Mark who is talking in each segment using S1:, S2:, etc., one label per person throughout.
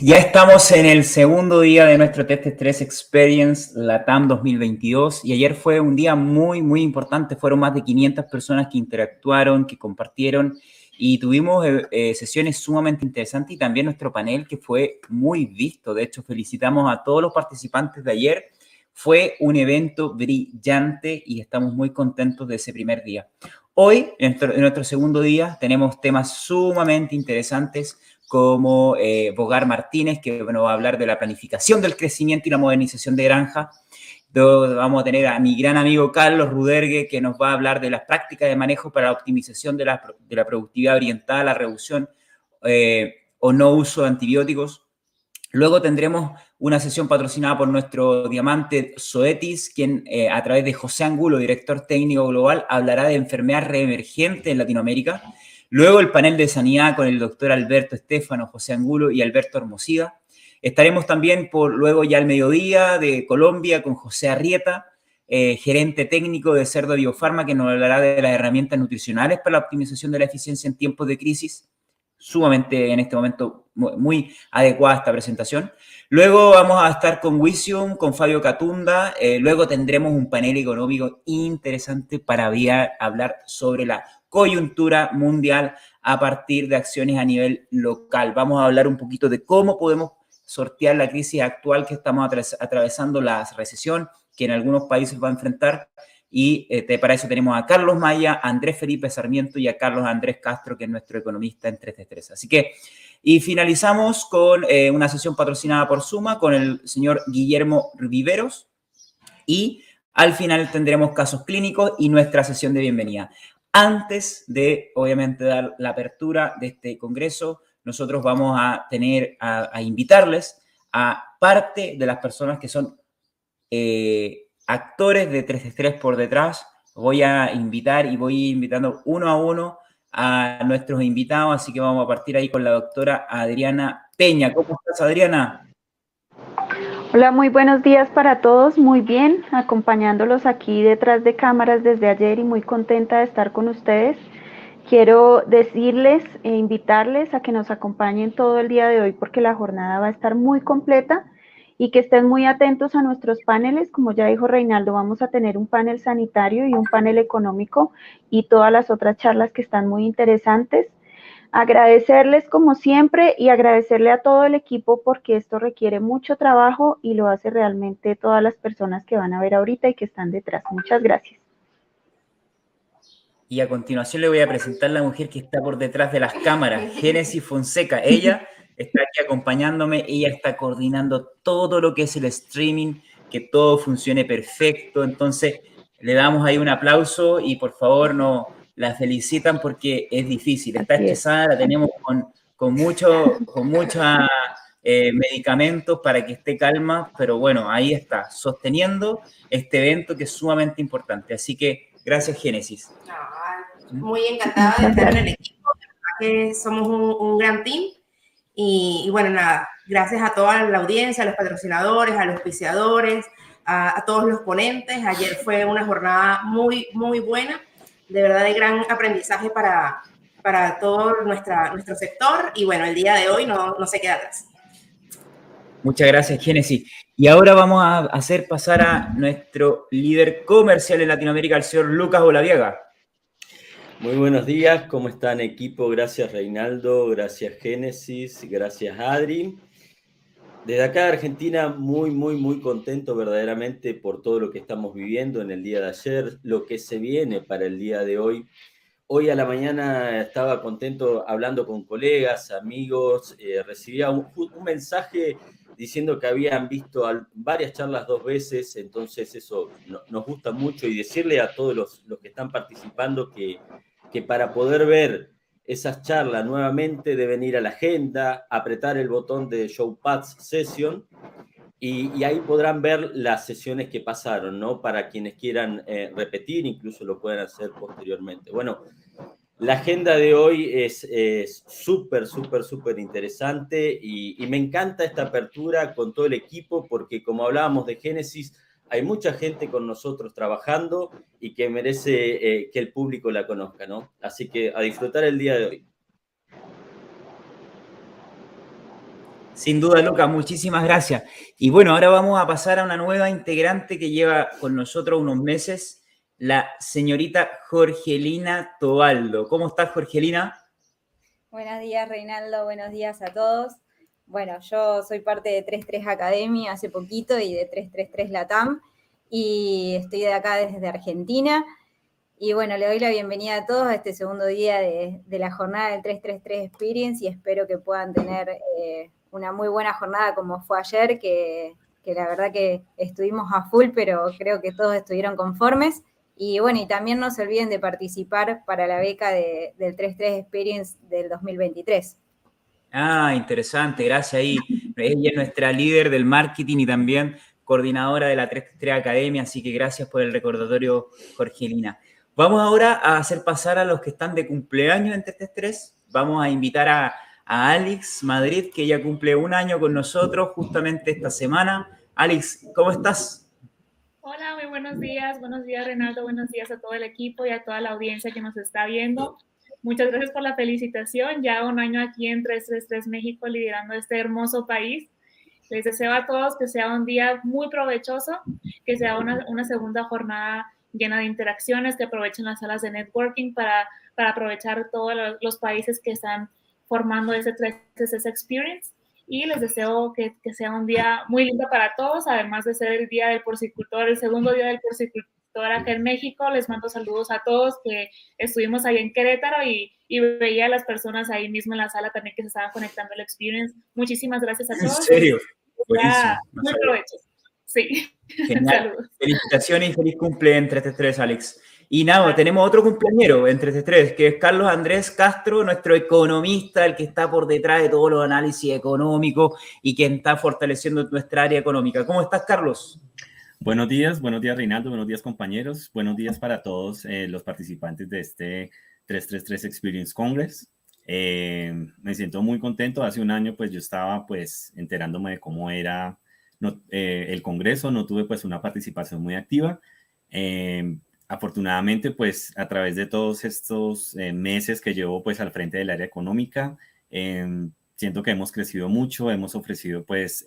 S1: ya estamos en el segundo día de nuestro Test Stress Experience LATAM 2022 y ayer fue un día muy, muy importante. Fueron más de 500 personas que interactuaron, que compartieron y tuvimos eh, eh, sesiones sumamente interesantes y también nuestro panel que fue muy visto. De hecho, felicitamos a todos los participantes de ayer. Fue un evento brillante y estamos muy contentos de ese primer día. Hoy, en nuestro, segundo día, tenemos temas sumamente interesantes como eh, Bogar Martínez, que bueno, va a hablar de la planificación del crecimiento y la modernización de granja. Vamos a tener a mi gran amigo Carlos Rudergue, que nos va a hablar de las prácticas de manejo para la optimización de la, de la productividad orientada la reducción eh, o no uso de antibióticos. Luego tendremos una sesión patrocinada por nuestro diamante Zoetis, quien eh, a través de José Angulo, director técnico global, hablará de enfermedad reemergente en Latinoamérica. Luego el panel de sanidad con el doctor Alberto Estefano, José Angulo y Alberto Hermosida. Estaremos también por luego ya al mediodía de Colombia con José Arrieta, eh, gerente técnico de Cerdo Biofarma, que nos hablará de las herramientas nutricionales para la optimización de la eficiencia en tiempos de crisis sumamente en este momento muy, adecuada esta presentación. Luego vamos a estar con Wisium, con Fabio Catunda. Eh, luego tendremos un panel económico interesante para hablar sobre la coyuntura mundial a partir de acciones a nivel local. Vamos a hablar un poquito de cómo podemos sortear la crisis actual que estamos atravesando, la recesión que en algunos países va a enfrentar y este, para eso tenemos a Carlos Maya, a Andrés Felipe Sarmiento y a Carlos Andrés Castro, que es nuestro economista en 3 Así que, y finalizamos con eh, una sesión patrocinada por Suma con el señor Guillermo Viveros. Y al final tendremos casos clínicos y nuestra sesión de bienvenida. Antes de, obviamente, dar la apertura de este congreso, nosotros vamos a tener, a, invitarles a parte de las personas que son eh, actores de 3 por detrás. Voy a invitar y voy invitando uno a uno a nuestros invitados, así que vamos a partir ahí con la doctora Adriana Peña. ¿Cómo estás, Adriana?
S2: Hola, muy buenos días para todos. Muy bien, acompañándolos aquí detrás de cámaras desde ayer y muy contenta de estar con ustedes. Quiero decirles e invitarles a que nos acompañen todo el día de hoy porque la jornada va a estar muy completa y que estén muy atentos a nuestros paneles. Como ya dijo Reinaldo, vamos a tener un panel sanitario y un panel económico y todas las otras charlas que están muy interesantes. Agradecerles como siempre y agradecerle a todo el equipo porque esto requiere mucho trabajo y lo hace realmente todas las personas que van a ver ahorita y que están detrás. Muchas gracias.
S1: Y a continuación le voy a presentar la mujer que está por detrás de las cámaras, Génesis Fonseca. Ella está aquí acompañándome, ella está coordinando todo lo que es el streaming, que todo funcione perfecto, entonces le damos ahí un aplauso y por favor no la felicitan porque es difícil, está estresada, la tenemos con, con mucho, con mucha eh, medicamentos para que esté calma, pero bueno, ahí está, sosteniendo este evento que es sumamente importante. Así que gracias, Génesis.
S3: muy encantada de estar en el equipo, que somos un, un gran team y, bueno, nada, gracias a toda la audiencia, a los patrocinadores, a los auspiciadores, a, todos los ponentes. Ayer fue una jornada muy, muy buena, de verdad de gran aprendizaje para, para todo nuestra, nuestro sector y bueno, el día de hoy no, no se queda atrás.
S1: Muchas gracias, Génesis. Y ahora vamos a hacer pasar a nuestro líder comercial en Latinoamérica, el señor Lucas Olaviega.
S4: Muy buenos días, ¿cómo están equipo? Gracias Reinaldo, gracias Génesis, gracias Adri. Desde acá de Argentina, muy, muy, muy contento verdaderamente por todo lo que estamos viviendo en el día de ayer, lo que se viene para el día de hoy. Hoy a la mañana estaba contento hablando con colegas, amigos, eh, recibía un, mensaje diciendo que habían visto varias charlas dos veces, entonces eso nos gusta mucho y decirle a todos los, los que están participando que que para poder ver esas charlas nuevamente deben ir a la agenda, apretar el botón de Show Pads Session y, ahí podrán ver las sesiones que pasaron, ¿no? Para quienes quieran eh, repetir, incluso lo pueden hacer posteriormente. Bueno, la agenda de hoy es súper, súper, súper interesante y, y me encanta esta apertura con todo el equipo porque como hablábamos de Génesis, hay mucha gente con nosotros trabajando y que merece eh, que el público la conozca, ¿no? Así que a disfrutar el día de hoy.
S1: Sin duda, Luca, muchísimas gracias. Y bueno, ahora vamos a pasar a una nueva integrante que lleva con nosotros unos meses, la señorita Jorgelina Tobaldo. ¿Cómo estás, Jorgelina?
S5: Buenos días, Reinaldo. Buenos días a todos. Bueno, yo soy parte de 33 Academy hace poquito y de 333 Latam y estoy de acá desde Argentina. Y bueno, le doy la bienvenida a todos a este segundo día de, la jornada del 333 Experience y espero que puedan tener eh, una muy buena jornada como fue ayer, que, la verdad que estuvimos a full, pero creo que todos estuvieron conformes. Y bueno, y también no se olviden de participar para la beca del 33 Experience del 2023.
S1: Ah, interesante, gracias ahí. Ella es nuestra líder del marketing y también coordinadora de la 33 Academia, así que gracias por el recordatorio, Jorgelina. Vamos ahora a hacer pasar a los que están de cumpleaños en 333. Vamos a invitar a, Alex Madrid, que ya cumple un año con nosotros justamente esta semana. Alex, ¿cómo estás?
S6: Hola, muy buenos días. Buenos días, Renato. Buenos días a todo el equipo y a toda la audiencia que nos está viendo. Muchas gracias por la felicitación. Ya un año aquí en 333 México liderando este hermoso país. Les deseo a todos que sea un día muy provechoso, que sea una, una segunda jornada llena de interacciones, que aprovechen las salas de networking para, para aprovechar todos los países que están formando ese 3 Experience y les deseo que, que, sea un día muy lindo para todos, además de ser el Día del Porcicultor, el segundo Día del Porcicultor acá en México. Les mando saludos a todos que estuvimos ahí en Querétaro y, y veía a las personas ahí mismo en la sala también que se estaban conectando al Experience. Muchísimas gracias a todos.
S1: ¿En serio?
S6: muy provecho. Sí.
S1: Felicitaciones y feliz cumple entre tres, Alex. Y nada, tenemos otro cumpleañero entre este tres, que es Carlos Andrés Castro, nuestro economista, el que está por detrás de todos los análisis económicos y quien está fortaleciendo nuestra área económica. ¿Cómo estás, Carlos?
S7: Buenos días, buenos días, Reinaldo, buenos días, compañeros. Buenos días para todos eh, los participantes de este 333 Experience Congress. Eh, me siento muy contento. Hace un año, pues yo estaba pues enterándome de cómo era eh, el Congreso, no tuve pues una participación muy activa afortunadamente, pues a través de todos estos meses que llevo pues al frente del área económica, siento que hemos crecido mucho, hemos ofrecido pues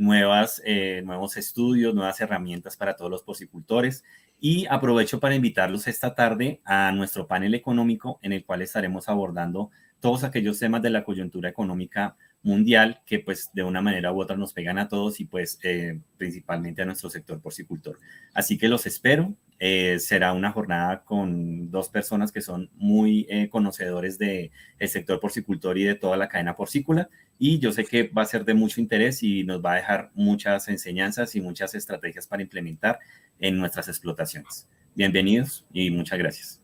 S7: nuevas, eh, nuevos estudios, nuevas herramientas para todos los porcicultores y aprovecho para invitarlos esta tarde a nuestro panel económico en el cual estaremos abordando todos aquellos temas de la coyuntura económica mundial que pues de una manera u otra nos pegan a todos y pues eh, principalmente a nuestro sector porcicultor. Así que los espero. Eh, será una jornada con dos personas que son muy eh, conocedores del el sector porcicultor y de toda la cadena porcícola y yo sé que va a ser de mucho interés y nos va a dejar muchas enseñanzas y muchas estrategias para implementar en nuestras explotaciones. Bienvenidos y muchas gracias.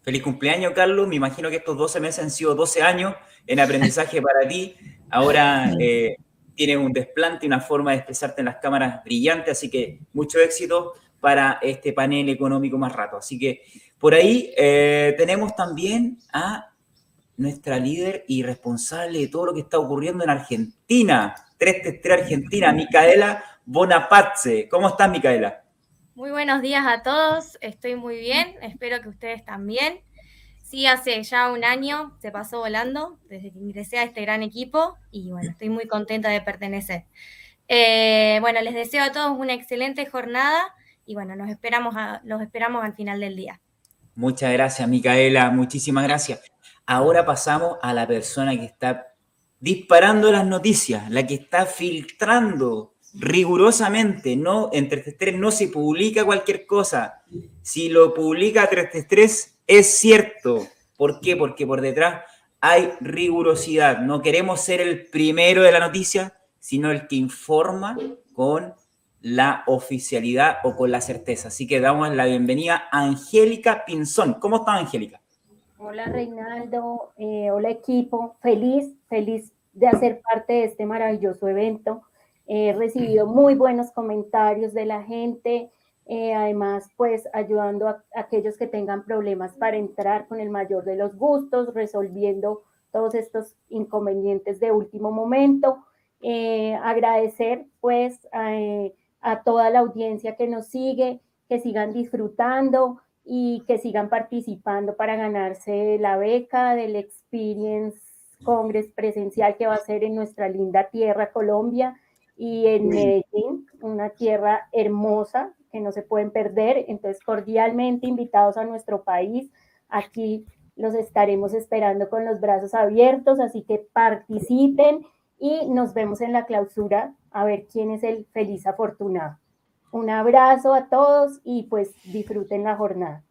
S1: Feliz cumpleaños, Carlos. Me imagino que estos 12 meses han sido 12 años en aprendizaje para ti. Ahora eh, tienes un desplante, una forma de expresarte en las cámaras brillante, así que mucho éxito para este panel económico más rato. Así que por ahí eh, tenemos también a nuestra líder y responsable de todo lo que está ocurriendo en Argentina, 333 Argentina, Micaela Bonaparte. ¿Cómo estás, Micaela?
S8: Muy buenos días a todos, estoy muy bien, espero que ustedes también. Sí, hace ya un año se pasó volando desde que ingresé a este gran equipo y bueno, estoy muy contenta de pertenecer. Eh, bueno, les deseo a todos una excelente jornada y bueno, nos esperamos, los esperamos al final del día.
S1: Muchas gracias, Micaela, muchísimas gracias. Ahora pasamos a la persona que está disparando las noticias, la que está filtrando rigurosamente, no entre 333 no se publica cualquier cosa. Si lo publica 333 es cierto. ¿Por qué? Porque por detrás hay rigurosidad. No queremos ser el primero de la noticia, sino el que informa con la oficialidad o con la certeza. Así que damos la bienvenida a Angélica Pinzón. ¿Cómo está Angélica?
S9: Hola Reinaldo, eh, hola equipo, feliz, feliz de hacer parte de este maravilloso evento. He recibido muy buenos comentarios de la gente, eh, además, pues ayudando a, aquellos que tengan problemas para entrar con el mayor de los gustos, resolviendo todos estos inconvenientes de último momento. Eh, agradecer pues eh, a toda la audiencia que nos sigue, que sigan disfrutando y que sigan participando para ganarse la beca del Experience Congress presencial que va a ser en nuestra linda tierra Colombia y en Medellín, una tierra hermosa que no se pueden perder. Entonces, cordialmente invitados a nuestro país. Aquí los estaremos esperando con los brazos abiertos, así que participen y nos vemos en la clausura a ver quién es el feliz afortunado. Un abrazo a todos y pues disfruten la jornada.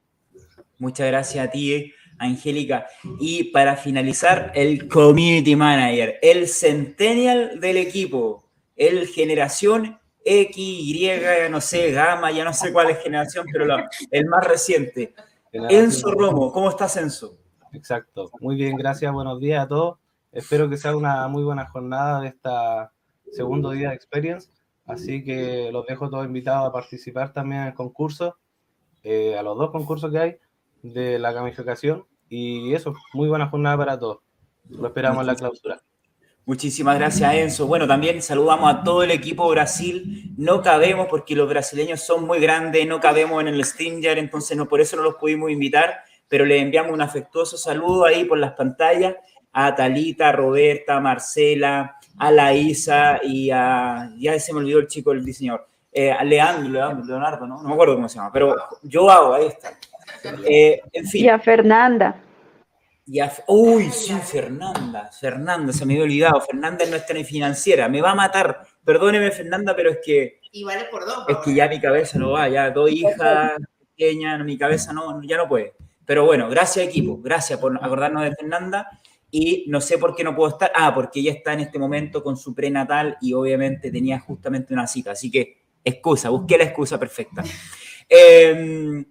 S1: Muchas gracias a ti, Angélica. Y para finalizar, el Community Manager, el Centennial del equipo, el Generación X, Y, no sé, Gama, ya no sé cuál es generación, pero el más reciente. Enzo Romo, ¿cómo estás, Enzo?
S10: Exacto, muy bien, gracias, buenos días a todos. Espero que sea una muy buena jornada de esta segundo día de Experience, así que los dejo todos invitados a participar también en el concurso, eh, a los dos concursos que hay de la gamificación, y eso, muy buena jornada para todos. Lo esperamos en la clausura.
S1: Muchísimas gracias, Enzo. Bueno, también saludamos a todo el equipo Brasil. No cabemos porque los brasileños son muy grandes, no cabemos en el Stinger, entonces no, por eso no los pudimos invitar, pero les enviamos un afectuoso saludo ahí por las pantallas a Talita, a Roberta, a Marcela, a la Isa y a, ya se me olvidó el chico, el diseñador, eh, a Leandro, Leonardo, ¿no? No me acuerdo cómo se llama, pero yo hago, ahí está.
S2: Eh, en fin. Y a Fernanda.
S1: uy, sí, Fernanda, Fernanda, se me había olvidado. Fernanda es nuestra financiera, me va a matar. Perdóneme, Fernanda, pero es que.
S3: Y vale por dos.
S1: Es que ya mi cabeza no va, ya dos hijas pequeñas, mi cabeza no, ya no puede. Pero bueno, gracias equipo, gracias por acordarnos de Fernanda. Y no sé por qué no puedo estar. Ah, porque ella está en este momento con su prenatal y obviamente tenía justamente una cita. Así que, excusa, busqué la excusa perfecta. Eh,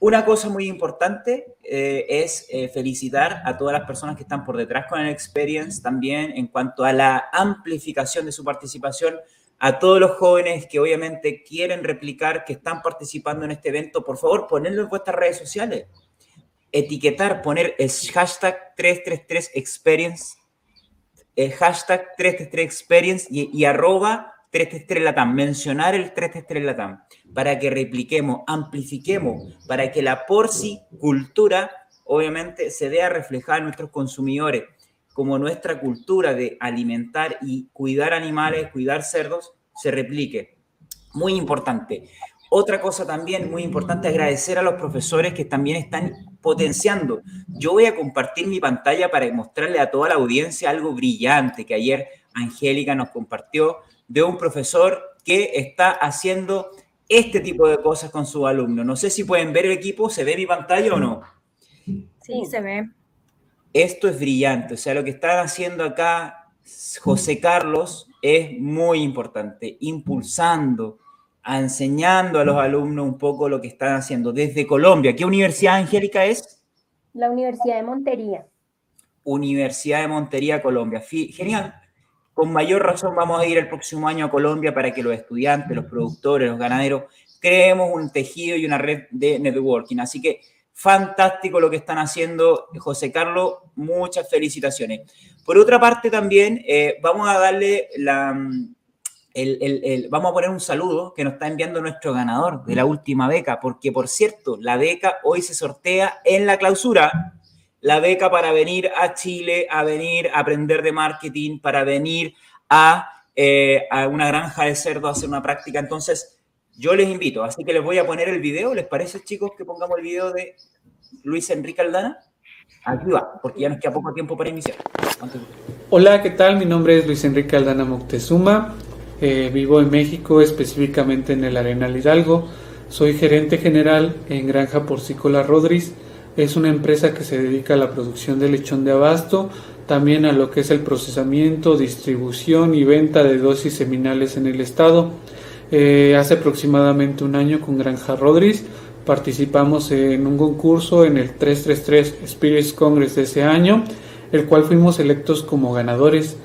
S1: una cosa muy importante eh, es eh, felicitar a todas las personas que están por detrás con el Experience también en cuanto a la amplificación de su participación, a todos los jóvenes que obviamente quieren replicar, que están participando en este evento, por favor, ponedlo en vuestras redes sociales. Etiquetar, poner el hashtag 333experience, el hashtag 333experience y, y arroba 333 Latam, mencionar el 333 Latam, para que repliquemos, amplifiquemos, para que la porcicultura, obviamente, se vea reflejada en nuestros consumidores, como nuestra cultura de alimentar y cuidar animales, cuidar cerdos, se replique. Muy importante. Otra cosa también muy importante, agradecer a los profesores que también están potenciando. Yo voy a compartir mi pantalla para mostrarle a toda la audiencia algo brillante que ayer Angélica nos compartió de un profesor que está haciendo este tipo de cosas con su alumno. No sé si pueden ver el equipo, ¿se ve mi pantalla o no?
S8: Sí, se ve.
S1: Esto es brillante, o sea, lo que están haciendo acá José Carlos es muy importante, impulsando, enseñando a los alumnos un poco lo que están haciendo desde Colombia. ¿Qué universidad, Angélica, es?
S9: La Universidad de Montería.
S1: Universidad de Montería, Colombia. Genial con mayor razón vamos a ir el próximo año a Colombia para que los estudiantes, los productores, los ganaderos, creemos un tejido y una red de networking. Así que fantástico lo que están haciendo, José Carlos, muchas felicitaciones. Por otra parte también, eh, vamos a darle la... vamos a poner un saludo que nos está enviando nuestro ganador de la última beca, porque por cierto, la beca hoy se sortea en la clausura la beca para venir a Chile, a venir a aprender de marketing, para venir a, eh, a una granja de cerdo a hacer una práctica. Entonces, yo les invito, así que les voy a poner el video. ¿Les parece, chicos, que pongamos el video de Luis Enrique Aldana? Aquí va, porque ya nos queda poco tiempo para iniciar.
S11: Hola, ¿qué tal? Mi nombre es Luis Enrique Aldana Moctezuma. Eh, vivo en México, específicamente en el Arenal Hidalgo. Soy gerente general en Granja Porcícola Rodríguez es una empresa que se dedica a la producción de lechón de abasto, también a lo que es el procesamiento, distribución y venta de dosis seminales en el estado. Eh, hace aproximadamente un año con Granja Rodríguez participamos en un concurso en el 333 Spirits Congress de ese año, el cual fuimos electos como ganadores.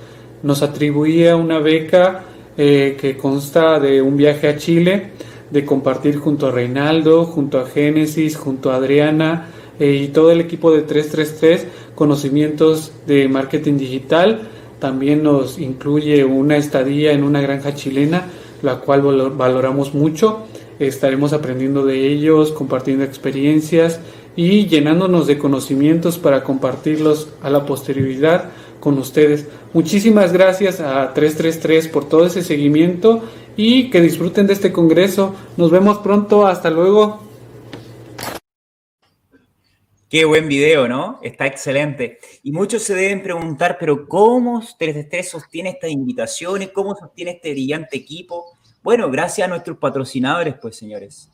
S11: Nos atribuía una beca eh, que consta de un viaje a Chile, de compartir junto a Reinaldo, junto a Génesis, junto a Adriana, eh, y todo el equipo de 333 conocimientos de marketing digital. También nos incluye una estadía en una granja chilena, la cual valoramos mucho. Estaremos aprendiendo de ellos, compartiendo experiencias y llenándonos de conocimientos para compartirlos a la posterioridad con ustedes. Muchísimas gracias a 333 por todo ese seguimiento y que disfruten de este congreso. Nos vemos pronto, hasta luego.
S1: Qué buen video, ¿no? Está excelente. Y muchos se deben preguntar, pero ¿cómo 333 sostiene estas invitaciones? ¿Cómo sostiene este brillante equipo? Bueno, gracias a nuestros patrocinadores, pues, señores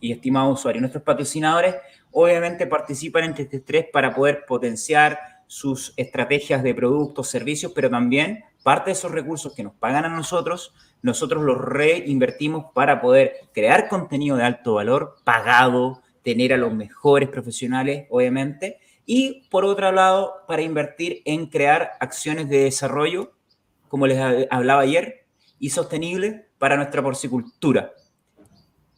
S1: y estimados usuarios. Nuestros patrocinadores obviamente participan en 333 para poder potenciar sus estrategias de productos, servicios, pero también parte de esos recursos que nos pagan a nosotros, nosotros los reinvertimos para poder crear contenido de alto valor, pagado, tener a los mejores profesionales, obviamente, y por otro lado, para invertir en crear acciones de desarrollo, como les hablaba ayer, y sostenible para nuestra porcicultura.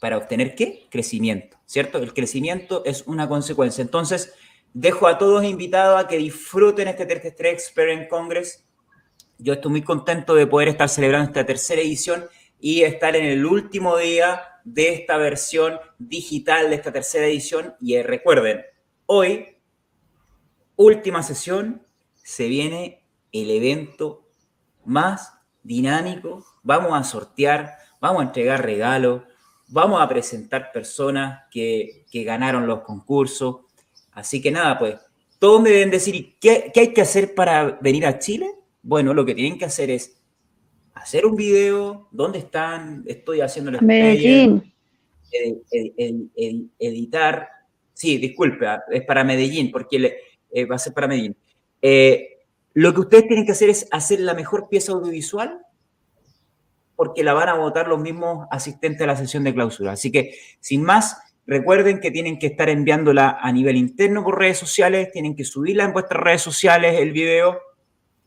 S1: ¿Para obtener qué? Crecimiento, ¿cierto? El crecimiento es una consecuencia. Entonces, dejo a todos invitados a que disfruten este 33 Experience Congress. Yo estoy muy contento de poder estar celebrando esta tercera edición y estar en el último día de esta versión digital de esta tercera edición. Y recuerden, hoy, última sesión, se viene el evento más dinámico. Vamos a sortear, vamos a entregar regalos, vamos a presentar personas que, que ganaron los concursos. Así que nada, pues, todos me deben decir, ¿qué, ¿qué hay que hacer para venir a Chile? Bueno, lo que tienen que hacer es hacer un video, ¿dónde están? Estoy haciendo
S2: la Medellín.
S1: editar. Sí, disculpe, ah, es para Medellín, porque eh, va a ser para Medellín. Eh, lo que ustedes tienen que hacer es hacer la mejor pieza audiovisual porque la van a votar los mismos asistentes a la sesión de clausura. Así que, sin más, recuerden que tienen que estar enviándola a nivel interno por redes sociales, tienen que subirla en vuestras redes sociales, el video,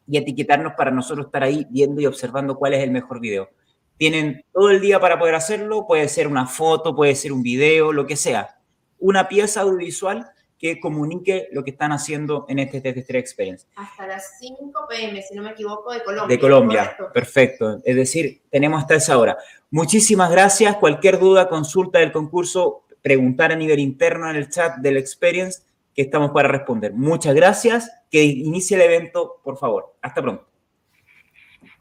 S1: y etiquetarnos para nosotros estar ahí viendo y observando cuál es el mejor video. Tienen todo el día para poder hacerlo, puede ser una foto, puede ser un video, lo que sea. Una pieza audiovisual que comunique lo que están haciendo en este TT3 Experience.
S3: Hasta las 5 pm, si no me equivoco, de Colombia.
S1: De Colombia, perfecto. Es decir, tenemos hasta esa hora. Muchísimas gracias. Cualquier duda, consulta del concurso, preguntar a nivel interno en el chat del Experience, que estamos para responder. Muchas gracias que inicie el evento, por favor. Hasta pronto.